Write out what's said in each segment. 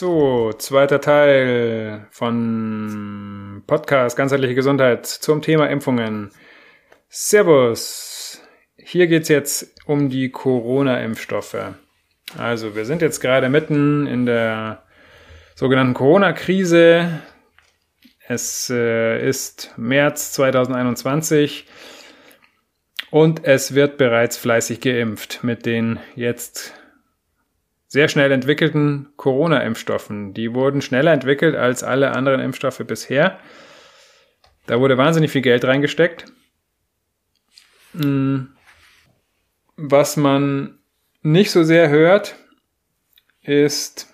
So, zweiter Teil von Podcast Ganzheitliche Gesundheit zum Thema Impfungen. Servus! Hier geht's jetzt um die Corona-Impfstoffe. Also, wir sind jetzt gerade mitten in der sogenannten Corona-Krise. Es äh, ist März 2021 und es wird bereits fleißig geimpft mit den jetzt sehr schnell entwickelten Corona-Impfstoffen. Die wurden schneller entwickelt als alle anderen Impfstoffe bisher. Da wurde wahnsinnig viel Geld reingesteckt. Hm. Was man nicht so sehr hört, ist,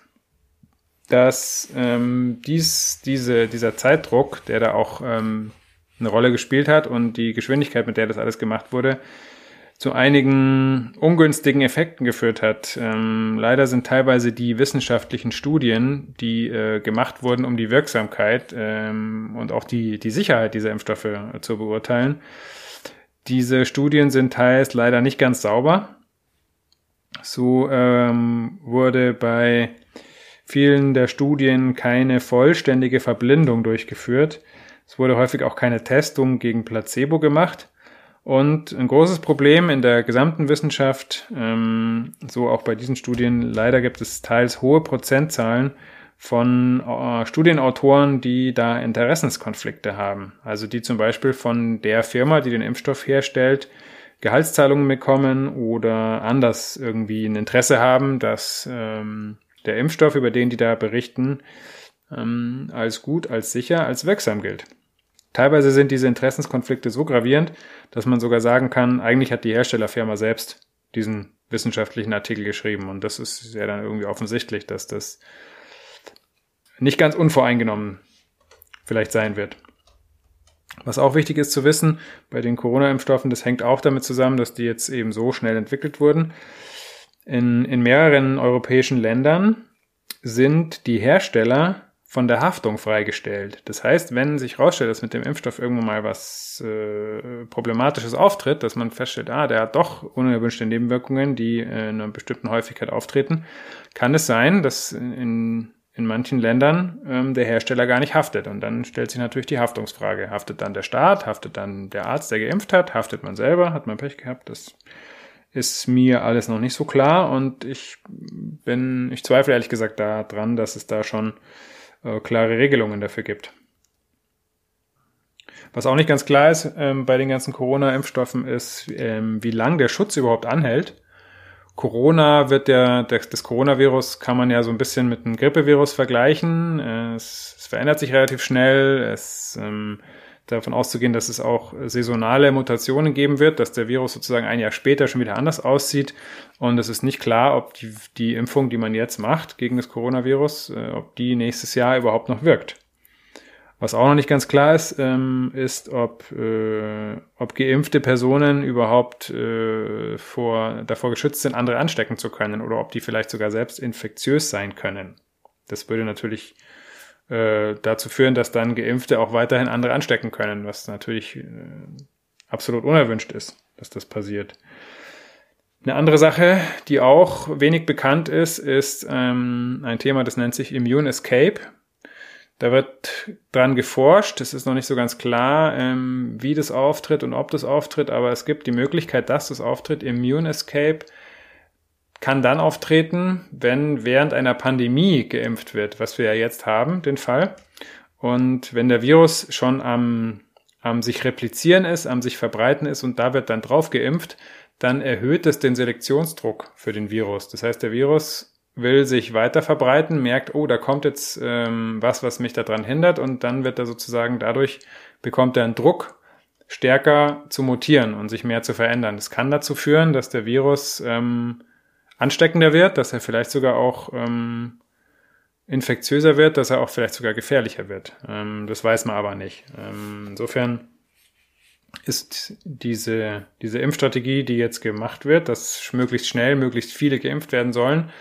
dass ähm, dies, diese, dieser Zeitdruck, der da auch ähm, eine Rolle gespielt hat und die Geschwindigkeit, mit der das alles gemacht wurde, zu einigen ungünstigen Effekten geführt hat. Ähm, leider sind teilweise die wissenschaftlichen Studien, die äh, gemacht wurden, um die Wirksamkeit ähm, und auch die, die Sicherheit dieser Impfstoffe äh, zu beurteilen, diese Studien sind teils leider nicht ganz sauber. So ähm, wurde bei vielen der Studien keine vollständige Verblindung durchgeführt. Es wurde häufig auch keine Testung gegen Placebo gemacht. Und ein großes Problem in der gesamten Wissenschaft, ähm, so auch bei diesen Studien, leider gibt es teils hohe Prozentzahlen von äh, Studienautoren, die da Interessenskonflikte haben. Also die zum Beispiel von der Firma, die den Impfstoff herstellt, Gehaltszahlungen bekommen oder anders irgendwie ein Interesse haben, dass ähm, der Impfstoff, über den die da berichten, ähm, als gut, als sicher, als wirksam gilt. Teilweise sind diese Interessenskonflikte so gravierend, dass man sogar sagen kann, eigentlich hat die Herstellerfirma selbst diesen wissenschaftlichen Artikel geschrieben. Und das ist ja dann irgendwie offensichtlich, dass das nicht ganz unvoreingenommen vielleicht sein wird. Was auch wichtig ist zu wissen, bei den Corona-Impfstoffen, das hängt auch damit zusammen, dass die jetzt eben so schnell entwickelt wurden. In, in mehreren europäischen Ländern sind die Hersteller von der Haftung freigestellt. Das heißt, wenn sich herausstellt, dass mit dem Impfstoff irgendwo mal was äh, Problematisches auftritt, dass man feststellt, ah, der hat doch unerwünschte Nebenwirkungen, die in einer bestimmten Häufigkeit auftreten, kann es sein, dass in, in manchen Ländern ähm, der Hersteller gar nicht haftet. Und dann stellt sich natürlich die Haftungsfrage. Haftet dann der Staat, haftet dann der Arzt, der geimpft hat, haftet man selber, hat man Pech gehabt, das ist mir alles noch nicht so klar und ich bin, ich zweifle ehrlich gesagt daran, dass es da schon äh, klare Regelungen dafür gibt. Was auch nicht ganz klar ist ähm, bei den ganzen Corona-Impfstoffen ist, ähm, wie lang der Schutz überhaupt anhält. Corona wird der, das, das Coronavirus kann man ja so ein bisschen mit einem Grippevirus vergleichen. Es, es verändert sich relativ schnell. Es ähm, davon auszugehen, dass es auch saisonale Mutationen geben wird, dass der Virus sozusagen ein Jahr später schon wieder anders aussieht. Und es ist nicht klar, ob die, die Impfung, die man jetzt macht gegen das Coronavirus, äh, ob die nächstes Jahr überhaupt noch wirkt. Was auch noch nicht ganz klar ist, ähm, ist, ob, äh, ob geimpfte Personen überhaupt äh, vor, davor geschützt sind, andere anstecken zu können oder ob die vielleicht sogar selbst infektiös sein können. Das würde natürlich äh, dazu führen, dass dann Geimpfte auch weiterhin andere anstecken können, was natürlich äh, absolut unerwünscht ist, dass das passiert. Eine andere Sache, die auch wenig bekannt ist, ist ähm, ein Thema, das nennt sich Immune Escape. Da wird dran geforscht. Es ist noch nicht so ganz klar, ähm, wie das auftritt und ob das auftritt, aber es gibt die Möglichkeit, dass das auftritt. Immune Escape kann dann auftreten, wenn während einer Pandemie geimpft wird, was wir ja jetzt haben, den Fall. Und wenn der Virus schon am, am sich replizieren ist, am sich verbreiten ist und da wird dann drauf geimpft, dann erhöht es den Selektionsdruck für den Virus. Das heißt, der Virus will sich weiter verbreiten, merkt, oh, da kommt jetzt ähm, was, was mich daran hindert und dann wird er sozusagen dadurch bekommt er einen Druck, stärker zu mutieren und sich mehr zu verändern. Das kann dazu führen, dass der Virus ähm, ansteckender wird, dass er vielleicht sogar auch ähm, infektiöser wird, dass er auch vielleicht sogar gefährlicher wird. Ähm, das weiß man aber nicht. Ähm, insofern ist diese, diese Impfstrategie, die jetzt gemacht wird, dass möglichst schnell möglichst viele geimpft werden sollen,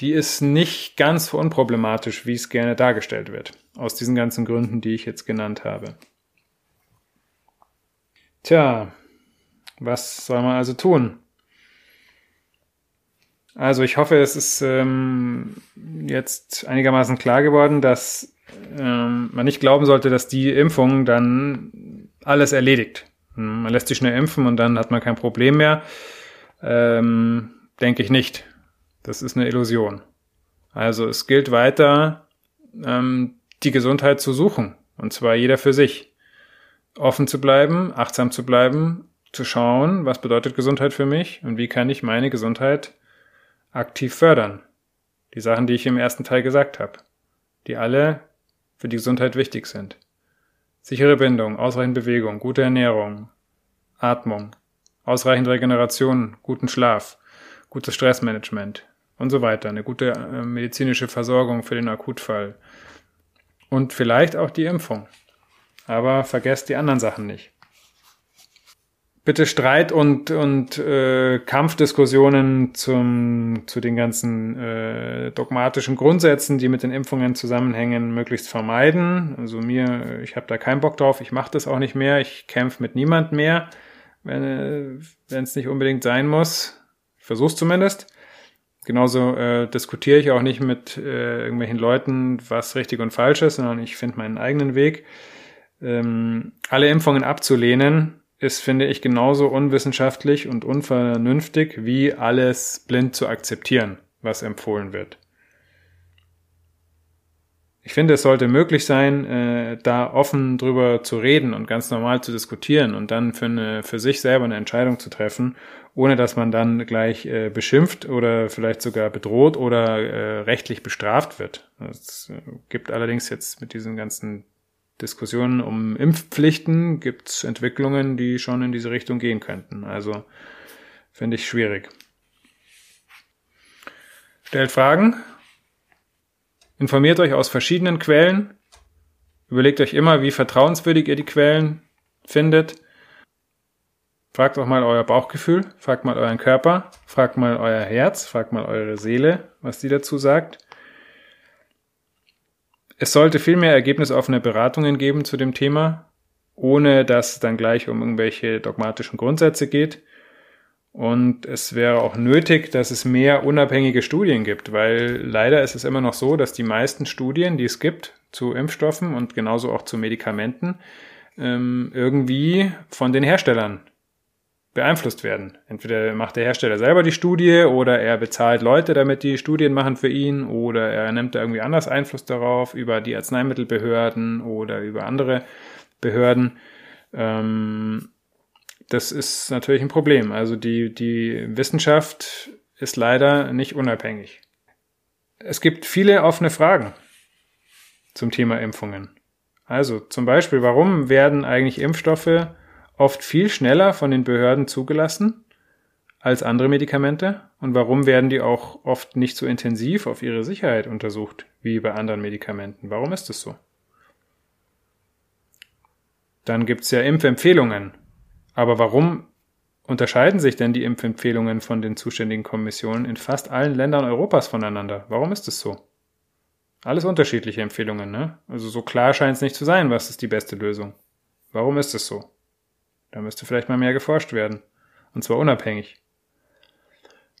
die ist nicht ganz so unproblematisch, wie es gerne dargestellt wird. Aus diesen ganzen Gründen, die ich jetzt genannt habe. Tja, was soll man also tun? Also ich hoffe, es ist ähm, jetzt einigermaßen klar geworden, dass ähm, man nicht glauben sollte, dass die Impfung dann alles erledigt. Man lässt sich schnell impfen und dann hat man kein Problem mehr. Ähm, denke ich nicht. Das ist eine Illusion. Also es gilt weiter, ähm, die Gesundheit zu suchen. Und zwar jeder für sich. Offen zu bleiben, achtsam zu bleiben, zu schauen, was bedeutet Gesundheit für mich und wie kann ich meine Gesundheit aktiv fördern. Die Sachen, die ich im ersten Teil gesagt habe, die alle für die Gesundheit wichtig sind. Sichere Bindung, ausreichend Bewegung, gute Ernährung, Atmung, ausreichend Regeneration, guten Schlaf, gutes Stressmanagement und so weiter, eine gute äh, medizinische Versorgung für den Akutfall und vielleicht auch die Impfung. Aber vergesst die anderen Sachen nicht bitte Streit und, und äh, Kampfdiskussionen zum, zu den ganzen äh, dogmatischen Grundsätzen, die mit den Impfungen zusammenhängen, möglichst vermeiden. Also mir, ich habe da keinen Bock drauf, ich mache das auch nicht mehr, ich kämpfe mit niemand mehr, wenn äh, es nicht unbedingt sein muss. Ich versuch's zumindest. Genauso äh, diskutiere ich auch nicht mit äh, irgendwelchen Leuten, was richtig und falsch ist, sondern ich finde meinen eigenen Weg. Ähm, alle Impfungen abzulehnen, ist, finde ich, genauso unwissenschaftlich und unvernünftig wie alles blind zu akzeptieren, was empfohlen wird. Ich finde, es sollte möglich sein, äh, da offen drüber zu reden und ganz normal zu diskutieren und dann für, eine, für sich selber eine Entscheidung zu treffen, ohne dass man dann gleich äh, beschimpft oder vielleicht sogar bedroht oder äh, rechtlich bestraft wird. Es gibt allerdings jetzt mit diesen ganzen Diskussionen um Impfpflichten gibt es Entwicklungen, die schon in diese Richtung gehen könnten. Also finde ich schwierig. Stellt Fragen, informiert euch aus verschiedenen Quellen, überlegt euch immer, wie vertrauenswürdig ihr die Quellen findet. Fragt auch mal euer Bauchgefühl, fragt mal euren Körper, fragt mal euer Herz, fragt mal eure Seele, was die dazu sagt. Es sollte viel mehr ergebnisoffene Beratungen geben zu dem Thema, ohne dass es dann gleich um irgendwelche dogmatischen Grundsätze geht. Und es wäre auch nötig, dass es mehr unabhängige Studien gibt, weil leider ist es immer noch so, dass die meisten Studien, die es gibt zu Impfstoffen und genauso auch zu Medikamenten, ähm, irgendwie von den Herstellern beeinflusst werden. Entweder macht der Hersteller selber die Studie oder er bezahlt Leute, damit die Studien machen für ihn oder er nimmt da irgendwie anders Einfluss darauf über die Arzneimittelbehörden oder über andere Behörden. Ähm, das ist natürlich ein Problem. Also die, die Wissenschaft ist leider nicht unabhängig. Es gibt viele offene Fragen zum Thema Impfungen. Also zum Beispiel, warum werden eigentlich Impfstoffe oft viel schneller von den Behörden zugelassen als andere Medikamente? Und warum werden die auch oft nicht so intensiv auf ihre Sicherheit untersucht wie bei anderen Medikamenten? Warum ist es so? Dann gibt's ja Impfempfehlungen. Aber warum unterscheiden sich denn die Impfempfehlungen von den zuständigen Kommissionen in fast allen Ländern Europas voneinander? Warum ist es so? Alles unterschiedliche Empfehlungen, ne? Also so klar scheint es nicht zu sein, was ist die beste Lösung. Warum ist es so? Da müsste vielleicht mal mehr geforscht werden. Und zwar unabhängig.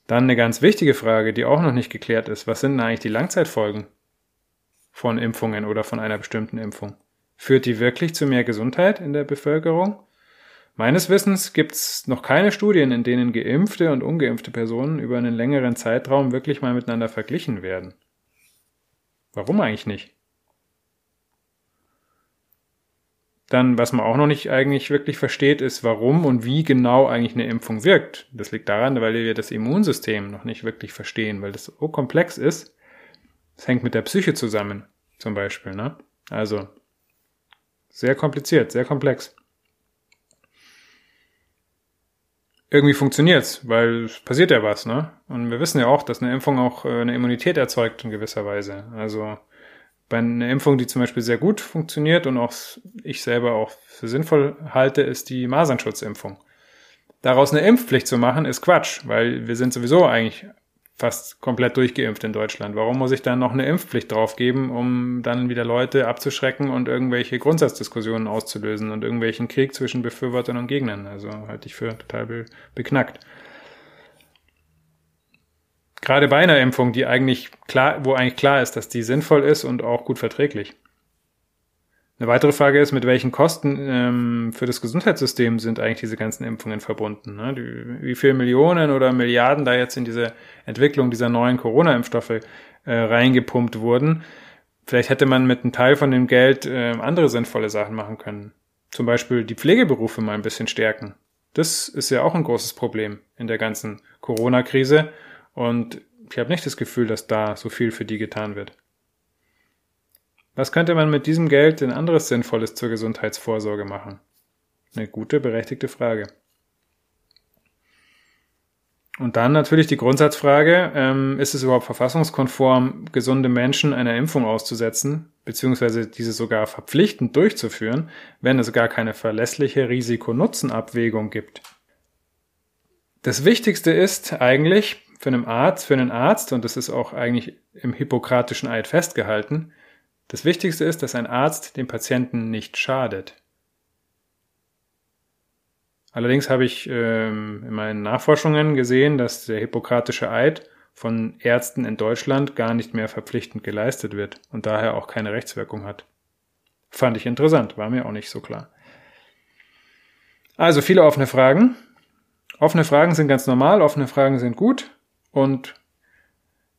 Dann eine ganz wichtige Frage, die auch noch nicht geklärt ist. Was sind denn eigentlich die Langzeitfolgen von Impfungen oder von einer bestimmten Impfung? Führt die wirklich zu mehr Gesundheit in der Bevölkerung? Meines Wissens gibt es noch keine Studien, in denen geimpfte und ungeimpfte Personen über einen längeren Zeitraum wirklich mal miteinander verglichen werden. Warum eigentlich nicht? Dann, was man auch noch nicht eigentlich wirklich versteht, ist, warum und wie genau eigentlich eine Impfung wirkt. Das liegt daran, weil wir das Immunsystem noch nicht wirklich verstehen, weil das so komplex ist. Es hängt mit der Psyche zusammen, zum Beispiel. Ne? Also sehr kompliziert, sehr komplex. irgendwie funktioniert's, weil passiert ja was, ne? Und wir wissen ja auch, dass eine Impfung auch äh, eine Immunität erzeugt in gewisser Weise. Also bei einer Impfung, die zum Beispiel sehr gut funktioniert und auch ich selber auch für sinnvoll halte, ist die Masernschutzimpfung. Daraus eine Impfpflicht zu machen, ist Quatsch, weil wir sind sowieso eigentlich fast komplett durchgeimpft in Deutschland. Warum muss ich dann noch eine Impfpflicht draufgeben, um dann wieder Leute abzuschrecken und irgendwelche Grundsatzdiskussionen auszulösen und irgendwelchen Krieg zwischen Befürwortern und Gegnern? Also halte ich für total be beknackt. Gerade bei einer Impfung, die eigentlich klar, wo eigentlich klar ist, dass die sinnvoll ist und auch gut verträglich. Eine weitere Frage ist, mit welchen Kosten ähm, für das Gesundheitssystem sind eigentlich diese ganzen Impfungen verbunden? Ne? Die, wie viele Millionen oder Milliarden da jetzt in diese Entwicklung dieser neuen Corona-Impfstoffe äh, reingepumpt wurden? Vielleicht hätte man mit einem Teil von dem Geld äh, andere sinnvolle Sachen machen können. Zum Beispiel die Pflegeberufe mal ein bisschen stärken. Das ist ja auch ein großes Problem in der ganzen Corona-Krise. Und ich habe nicht das Gefühl, dass da so viel für die getan wird. Was könnte man mit diesem Geld denn anderes Sinnvolles zur Gesundheitsvorsorge machen? Eine gute, berechtigte Frage. Und dann natürlich die Grundsatzfrage, ähm, ist es überhaupt verfassungskonform, gesunde Menschen einer Impfung auszusetzen, beziehungsweise diese sogar verpflichtend durchzuführen, wenn es gar keine verlässliche Risiko-Nutzen-Abwägung gibt? Das Wichtigste ist eigentlich für einen Arzt, für einen Arzt, und das ist auch eigentlich im hippokratischen Eid festgehalten, das Wichtigste ist, dass ein Arzt dem Patienten nicht schadet. Allerdings habe ich ähm, in meinen Nachforschungen gesehen, dass der hippokratische Eid von Ärzten in Deutschland gar nicht mehr verpflichtend geleistet wird und daher auch keine Rechtswirkung hat. Fand ich interessant, war mir auch nicht so klar. Also viele offene Fragen. Offene Fragen sind ganz normal, offene Fragen sind gut und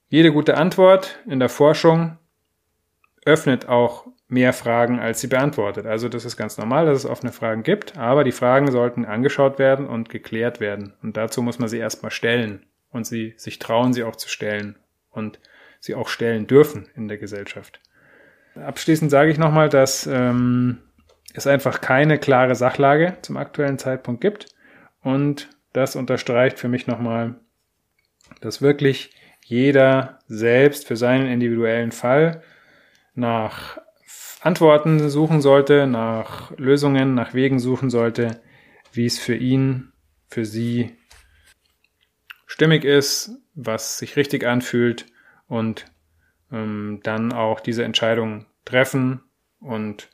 jede gute Antwort in der Forschung öffnet auch mehr Fragen, als sie beantwortet. Also das ist ganz normal, dass es offene Fragen gibt, aber die Fragen sollten angeschaut werden und geklärt werden. Und dazu muss man sie erstmal stellen und sie sich trauen, sie auch zu stellen und sie auch stellen dürfen in der Gesellschaft. Abschließend sage ich nochmal, dass ähm, es einfach keine klare Sachlage zum aktuellen Zeitpunkt gibt und das unterstreicht für mich nochmal, dass wirklich jeder selbst für seinen individuellen Fall nach Antworten suchen sollte, nach Lösungen, nach Wegen suchen sollte, wie es für ihn, für sie stimmig ist, was sich richtig anfühlt und ähm, dann auch diese Entscheidung treffen und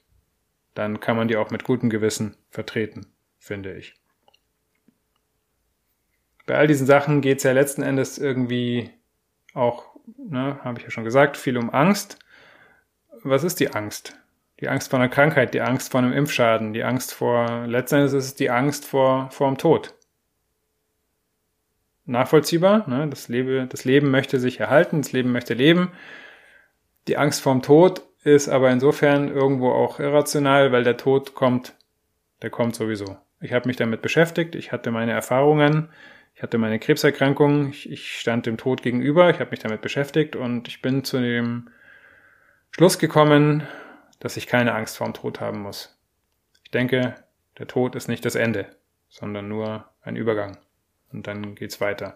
dann kann man die auch mit gutem Gewissen vertreten, finde ich. Bei all diesen Sachen geht es ja letzten Endes irgendwie auch, ne, habe ich ja schon gesagt, viel um Angst was ist die Angst? Die Angst vor einer Krankheit, die Angst vor einem Impfschaden, die Angst vor, letztendlich ist es die Angst vor, vor dem Tod. Nachvollziehbar, ne? das, Leben, das Leben möchte sich erhalten, das Leben möchte leben. Die Angst vor dem Tod ist aber insofern irgendwo auch irrational, weil der Tod kommt, der kommt sowieso. Ich habe mich damit beschäftigt, ich hatte meine Erfahrungen, ich hatte meine Krebserkrankung, ich, ich stand dem Tod gegenüber, ich habe mich damit beschäftigt und ich bin zu dem Schluss gekommen, dass ich keine Angst vor dem Tod haben muss. Ich denke, der Tod ist nicht das Ende, sondern nur ein Übergang. Und dann geht's weiter.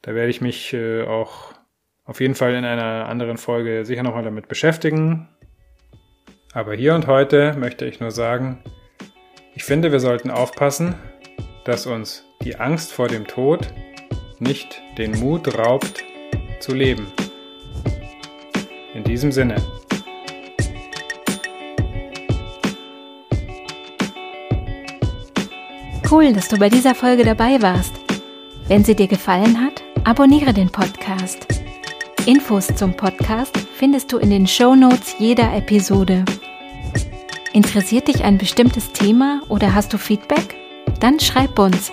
Da werde ich mich äh, auch auf jeden Fall in einer anderen Folge sicher nochmal damit beschäftigen. Aber hier und heute möchte ich nur sagen, ich finde, wir sollten aufpassen, dass uns die Angst vor dem Tod nicht den Mut raubt zu leben. In diesem Sinne. Cool, dass du bei dieser Folge dabei warst. Wenn sie dir gefallen hat, abonniere den Podcast. Infos zum Podcast findest du in den Show Notes jeder Episode. Interessiert dich ein bestimmtes Thema oder hast du Feedback? Dann schreib uns.